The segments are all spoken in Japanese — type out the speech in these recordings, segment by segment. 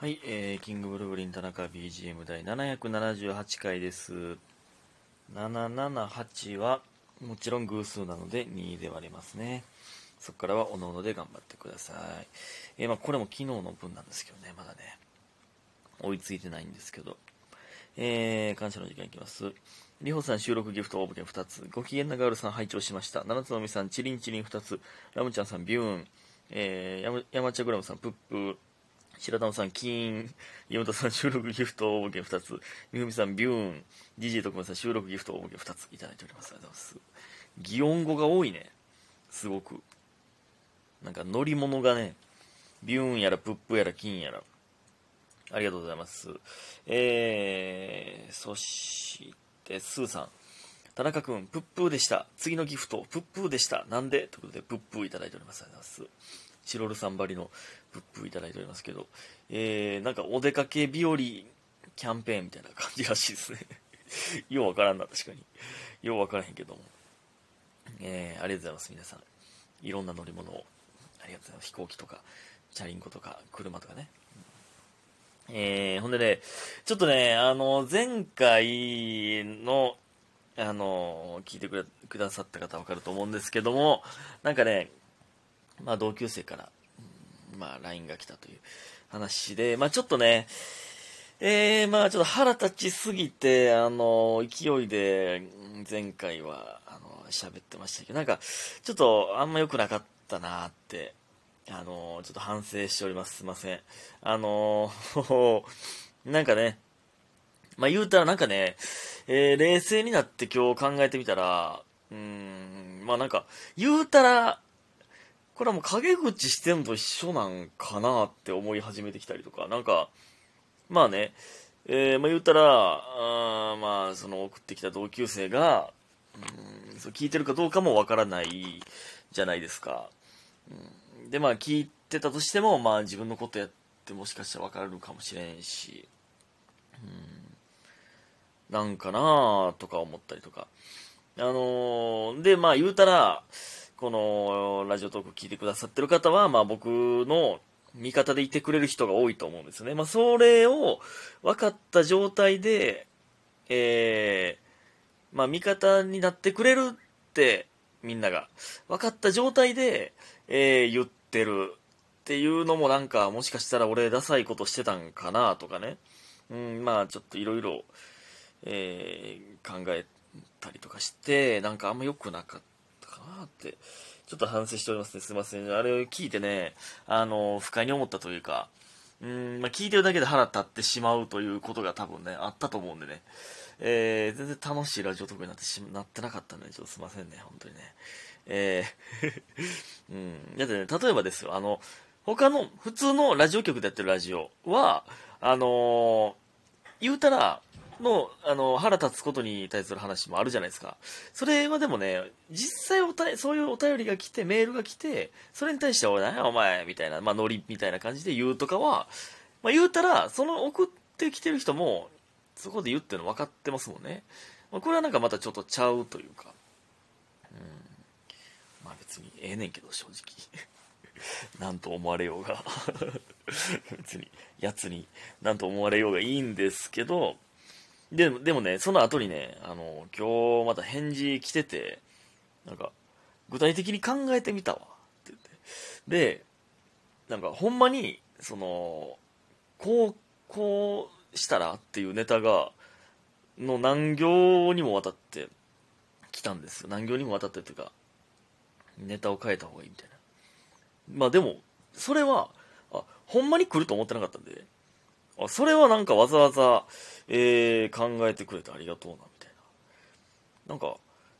はい、えー、キングブルーブリン田中 BGM 第778回です。778はもちろん偶数なので2で割れますね。そこからはおのおので頑張ってください。えー、まあこれも昨日の分なんですけどね、まだね、追いついてないんですけど。えー、感謝の時間いきます。りほさん収録ギフト応募券2つ。ご機嫌なガールさん拝聴しました。七つのみさんチリンチリン2つ。ラムちゃんさんビューン。えー、山山茶グラムさんプップ。白玉さん、キーン、岩本さん、収録ギフト応募券2つ、みふみさん、ビューン、DJ 特命さん、収録ギフト応募券2ついただいております。ありがとうございます？擬音語が多いね。すごく。なんか乗り物がね、ビューンやら、プップやら、キーンやら。ありがとうございます。えー、そして、スーさん。田中くん、プップーでした。次のギフト、プップーでした。なんで？ということで、プップーいただいております。ありがとうございます。チロルさんばりのプップいただいておりますけど、えー、なんかお出かけ日和キャンペーンみたいな感じらしいですね。ようわからんな、確かに。ようわからへんけども。えー、ありがとうございます、皆さん。いろんな乗り物を。ありがとうございます。飛行機とか、チャリンコとか、車とかね。えー、ほんでね、ちょっとね、あの、前回の、あの、聞いてくれくださった方わかると思うんですけども、なんかね、まあ同級生から、まあ LINE が来たという話で、まあちょっとね、えー、まあちょっと腹立ちすぎて、あの、勢いで、前回は、あの、喋ってましたけど、なんか、ちょっとあんま良くなかったなって、あの、ちょっと反省しております。すいません。あの、なんかね、まあ言うたらなんかね、えー冷静になって今日考えてみたら、うーん、まあなんか、言うたら、これはもう陰口してんと一緒なんかなって思い始めてきたりとか、なんか、まあね、えーまあ言うたら、あまあその送ってきた同級生が、うんそう聞いてるかどうかもわからないじゃないですか。うんで、まあ聞いてたとしても、まあ自分のことやってもしかしたらわかるかもしれんし、うん、なんかなとか思ったりとか。あのーで、まあ言うたら、このラジオトーク聞いてくださってる方は、まあ僕の味方でいてくれる人が多いと思うんですよね。まあそれを分かった状態で、えー、まあ味方になってくれるって、みんなが。分かった状態で、えー言ってるっていうのもなんか、もしかしたら俺ダサいことしてたんかなとかね。うん、まあちょっといろいろ、えー考えたりとかして、なんかあんま良くなかったかなって、ちょっと反省しておりますね。すいません。あれを聞いてね、あの、不快に思ったというか、うん、まあ、聞いてるだけで腹立ってしまうということが多分ね、あったと思うんでね。えー、全然楽しいラジオトークになってしなってなかったんで、ちょっとすいませんね、本当にね。えー、うん。だってね、例えばですよ、あの、他の、普通のラジオ局でやってるラジオは、あのー言うたら、の、あの、腹立つことに対する話もあるじゃないですか。それはでもね、実際おたそういうお便りが来て、メールが来て、それに対して、おい、何やお前、みたいな、まあ、ノリみたいな感じで言うとかは、まあ、言うたら、その送ってきてる人も、そこで言ってるの分かってますもんね。まあ、これはなんかまたちょっとちゃうというか、うん。まあ別にええねんけど、正直。なんと思われようが。別に、やつになんと思われようがいいんですけど、でも、でもね、その後にね、あの、今日また返事来てて、なんか、具体的に考えてみたわ、って言って。で、なんか、ほんまに、その、こう、こうしたらっていうネタが、の何行にもわたって来たんですよ。何行にもわたってっていうか、ネタを変えた方がいいみたいな。まあでも、それは、あ、ほんまに来ると思ってなかったんで、あ、それはなんかわざわざ、えー、考えてくれてありがとうな、みたいな。なんか、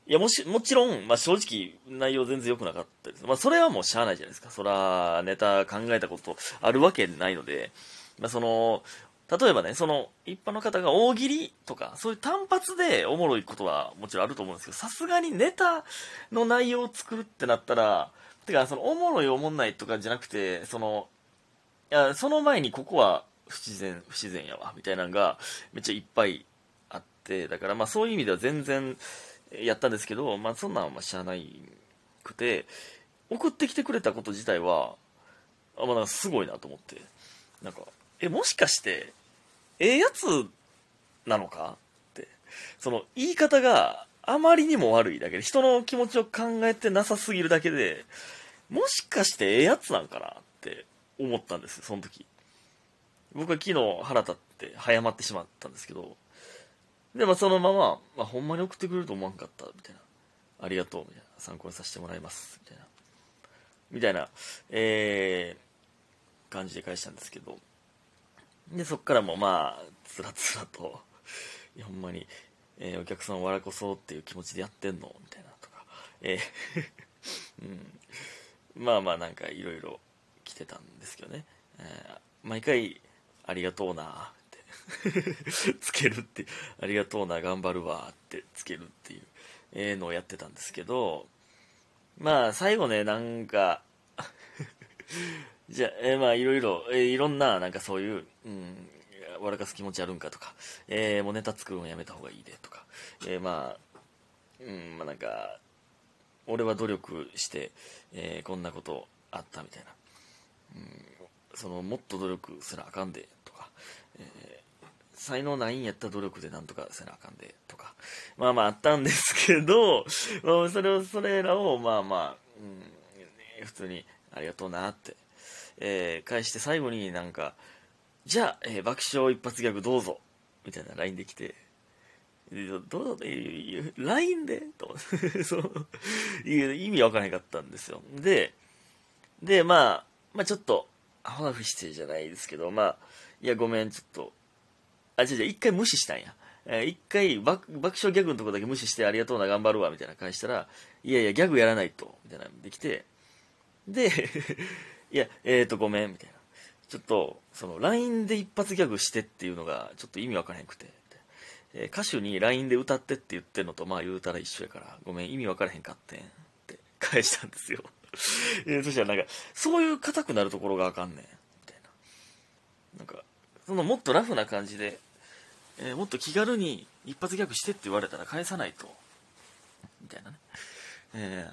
いや、もし、もちろん、まあ正直、内容全然良くなかったです。まあそれはもうしゃあないじゃないですか。そら、ネタ考えたことあるわけないので、まあその、例えばね、その、一般の方が大喜利とか、そういう単発でおもろいことはもちろんあると思うんですけど、さすがにネタの内容を作るってなったら、てか、その、おもろいおもんないとかじゃなくて、その、いや、その前にここは不自然、不自然やわ、みたいなのがめっちゃいっぱいあって、だからまあそういう意味では全然やったんですけど、まあそんなんはまあ知らないくて、送ってきてくれたこと自体は、あまあなんかすごいなと思って、なんか、え、もしかして、ええやつなのか？って。その、言い方があまりにも悪いだけで、人の気持ちを考えてなさすぎるだけで、もしかしてええやつなんかなって思ったんです、その時。僕は昨日腹立って早まってしまったんですけど、で、まあそのまま、まあほんまに送ってくれると思わんかった、みたいな。ありがとう、みたいな。参考にさせてもらいます、みたいな。みたいな、えー、感じで返したんですけど、で、そっからもまあ、つらつらと、いや、ほんまに、えー、お客さんを笑こそうっていう気持ちでやってんの？みたいなとか、えー うん、まあまあなんかいろいろ来てたんですけどね、えー、毎回、ありがとうなって。つけるって、ありがとうな、頑張るわってつけるっていう、えー、のをやってたんですけど、まあ最後ね、なんか じゃあ、えー、まあいろいろ、えー、いろんな、なんかそういう、うん、笑かす気持ちあるんかとか、えー、もうネタ作るのやめた方がいいでとか、えー、まあ、うん、まあなんか、俺は努力して、えー、こんなことあったみたいな、うん、その、もっと努力せなあかんで、とか、えー、才能ないんやったら努力でなんとかせなあかんで、とか、まあまああったんですけど、まあ、それを、それらを、まあまあ、うん、普通にありがとうなって、えー、返して最後になんか、じゃあ、えー、爆笑一発ギャグどうぞ、みたいな LINE で来て、どうぞ、え LINE でと そう意味わからへんかったんですよ。で、で、まあ、まあちょっと、アホなふしてじゃないですけど、まあ、いや、ごめん、ちょっと、あ、違う違う、一回無視したんや。えー、一回爆、笑ギャグのとこだけ無視してありがとうな、頑張るわ、みたいな返したら、いやいや、ギャグやらないと、みたいなできて、で いや、えっ、ー、と、ごめん、みたいな。ちょっと、その、LINE で一発ギャグしてっていうのが、ちょっと意味わからへんくて。えー、歌手に LINE で歌ってって言ってんのと、まあ言うたら一緒やから、ごめん、意味わからへんかってん。って返したんですよ。えー、そしたらなんか、そういう硬くなるところがあかんねん。みたいな。なんか、そのもっとラフな感じで、えー、もっと気軽に一発ギャグしてって言われたら返さないと。みたいなね。え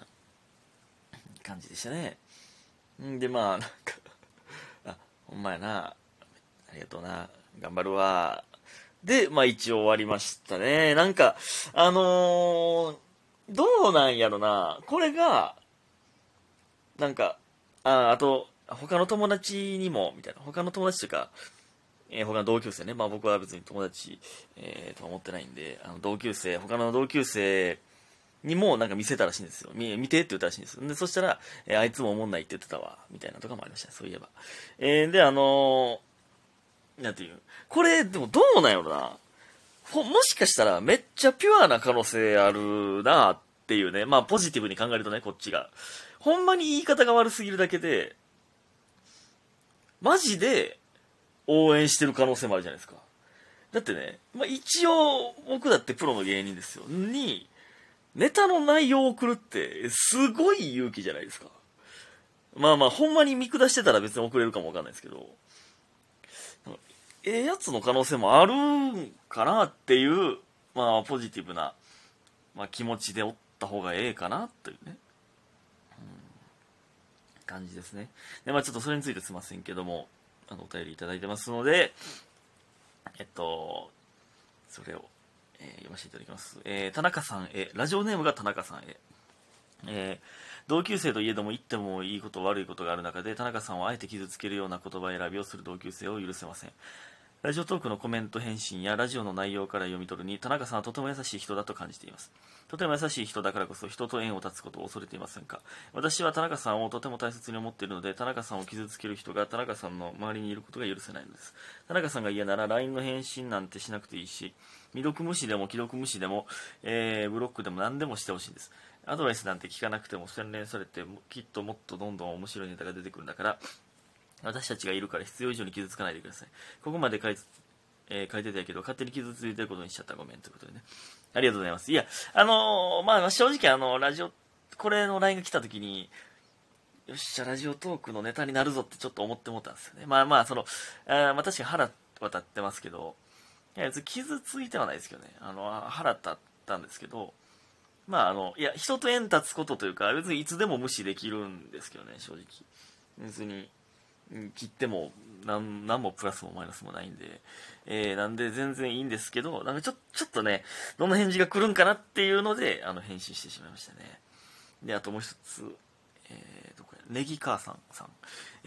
ー、感じでしたね。んで、まあ、なんかあ、ほんまやな。ありがとうな。頑張るわ。で、まあ一応終わりましたね。なんか、あのー、どうなんやろな。これが、なんか、あ、あと、他の友達にも、みたいな。他の友達というか、えー、他の同級生ね。まあ僕は別に友達、えー、とは思ってないんで、あの同級生、他の同級生にもなんか見せたらしいんですよ。見見てって言ったらしいんですよ。で、そしたら、えー、あいつも思んないって言ってたわ、みたいなとかもありました、ねそういえば。えー、で、あのー、なんていう。これ、でもどうなんやろな。ほ、もしかしたらめっちゃピュアな可能性あるなっていうね。まあ、ポジティブに考えるとね、こっちが。ほんまに言い方が悪すぎるだけで、マジで応援してる可能性もあるじゃないですか。だってね、まあ一応僕だってプロの芸人ですよ。に、ネタの内容を送るって、すごい勇気じゃないですか。まあまあ、ほんまに見下してたら別に送れるかもわかんないですけど、ええやつの可能性もあるんかなっていう、まあ、ポジティブな、まあ、気持ちでおった方がええかなというね、感じですね。で、まあちょっとそれについてすいませんけども、あの、お便りいただいてますので、えっと、それをえー、読ませていただきます。えー、田中さんへ、ラジオネームが田中さんへ。えー、同級生といえども言ってもいいこと悪いことがある中で田中さんはあえて傷つけるような言葉選びをする同級生を許せませんラジオトークのコメント返信やラジオの内容から読み取るに田中さんはとても優しい人だと感じています。とても優しい人だからこそ人と縁を断つことを恐れていませんか。私は田中さんをとても大切に思っているので田中さんを傷つける人が田中さんの周りにいることが許せないのです。田中さんが嫌なら LINE の返信なんてしなくていいし未読無視でも既読無視でも、えー、ブロックでも何でもしてほしいんです。アドバイスなんて聞かなくても洗練されてきっともっとどんどん面白いネタが出てくるんだから私たちがいるから必要以上に傷つかないでくださいここまで書いえー、書いてたけど、勝手に傷ついてることにしちゃったごめんということでね。ありがとうございます。いや、あのー、まあ、正直あの、ラジオ、これの LINE が来た時に、よっしゃ、ラジオトークのネタになるぞってちょっと思って思ったんですよね。まあまあ、その、あまあ確かに腹は立ってますけど、いや、傷ついてはないですけどね。あの、腹立ったんですけど、まああの、いや、人と縁立つことというか、別にいつでも無視できるんですけどね、正直。別に、切ってもなんもプラスもマイナスもないんで、えー、なんで全然いいんですけど、なんかちょちょっとね、どんな返事が来るんかなっていうので、あの、返信してしまいましたね。で、あともう一つ、えー、どこや、ネギ母さんさん。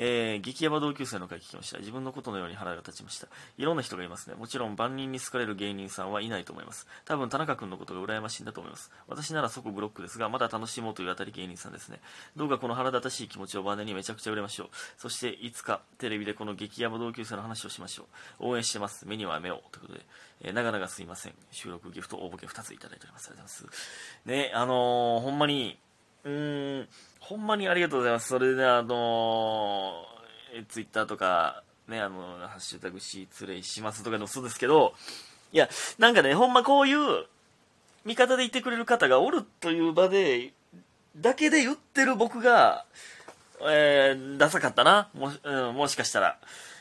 えー、激ヤバ同級生の回聞きました。自分のことのように腹が立ちました。いろんな人がいますね。もちろん万人に好かれる芸人さんはいないと思います。多分田中君のことが羨ましいんだと思います。私なら即ブロックですが、まだ楽しもうというあたり芸人さんですね。どうかこの腹立たしい気持ちをバネにめちゃくちゃ売れましょう。そしていつかテレビでこの激ヤバ同級生の話をしましょう。応援してます。目には目を。ということで、えー、長々すいません。収録ギフト応募券2ついただいております。ありがとうございます。ね、あのー、ほんまに、うん、ほんまにありがとうございます。それで、あのー、ツイッターとか、ね、あの、ハッシュタグシーツレイしますとかでもそうですけど、いや、なんかね、ほんまこういう味方でいてくれる方がおるという場で、だけで言ってる僕が、えー、ダサかったな。も,、うん、もしかしたら。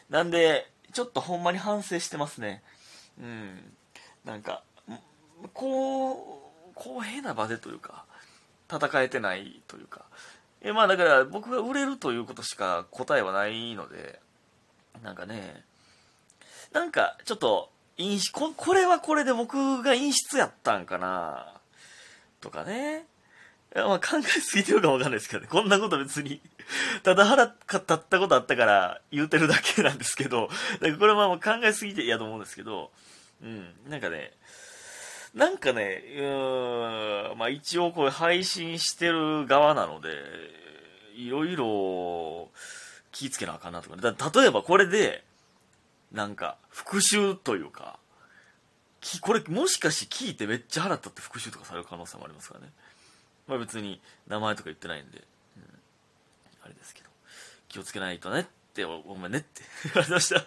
なんで、ちょっとほんまに反省してますね。うん。なんか、こう、公平な場でというか、戦えてないというか。えまあだから僕が売れるということしか答えはないので、なんかね、なんかちょっと、陰ここれはこれで僕が陰湿やったんかなとかね。まあ考えすぎてるかもわかんないですけどね。こんなこと別にただ腹立ったことあったから言うてるだけなんですけど、だからこれはまあ考えすぎて嫌と思うんですけど、うん、なんかね、なんかね、うーん、まあ一応これ配信してる側なので、いろいろ気ぃつけなあかんなとか、だ例えばこれで、なんか復習というか、これもしかして聞いてめっちゃ腹立って復習とかされる可能性もありますからね。まあ別に名前とか言ってないんで、うん、あれですけど、気をつけないとねって、お前ねって言われました。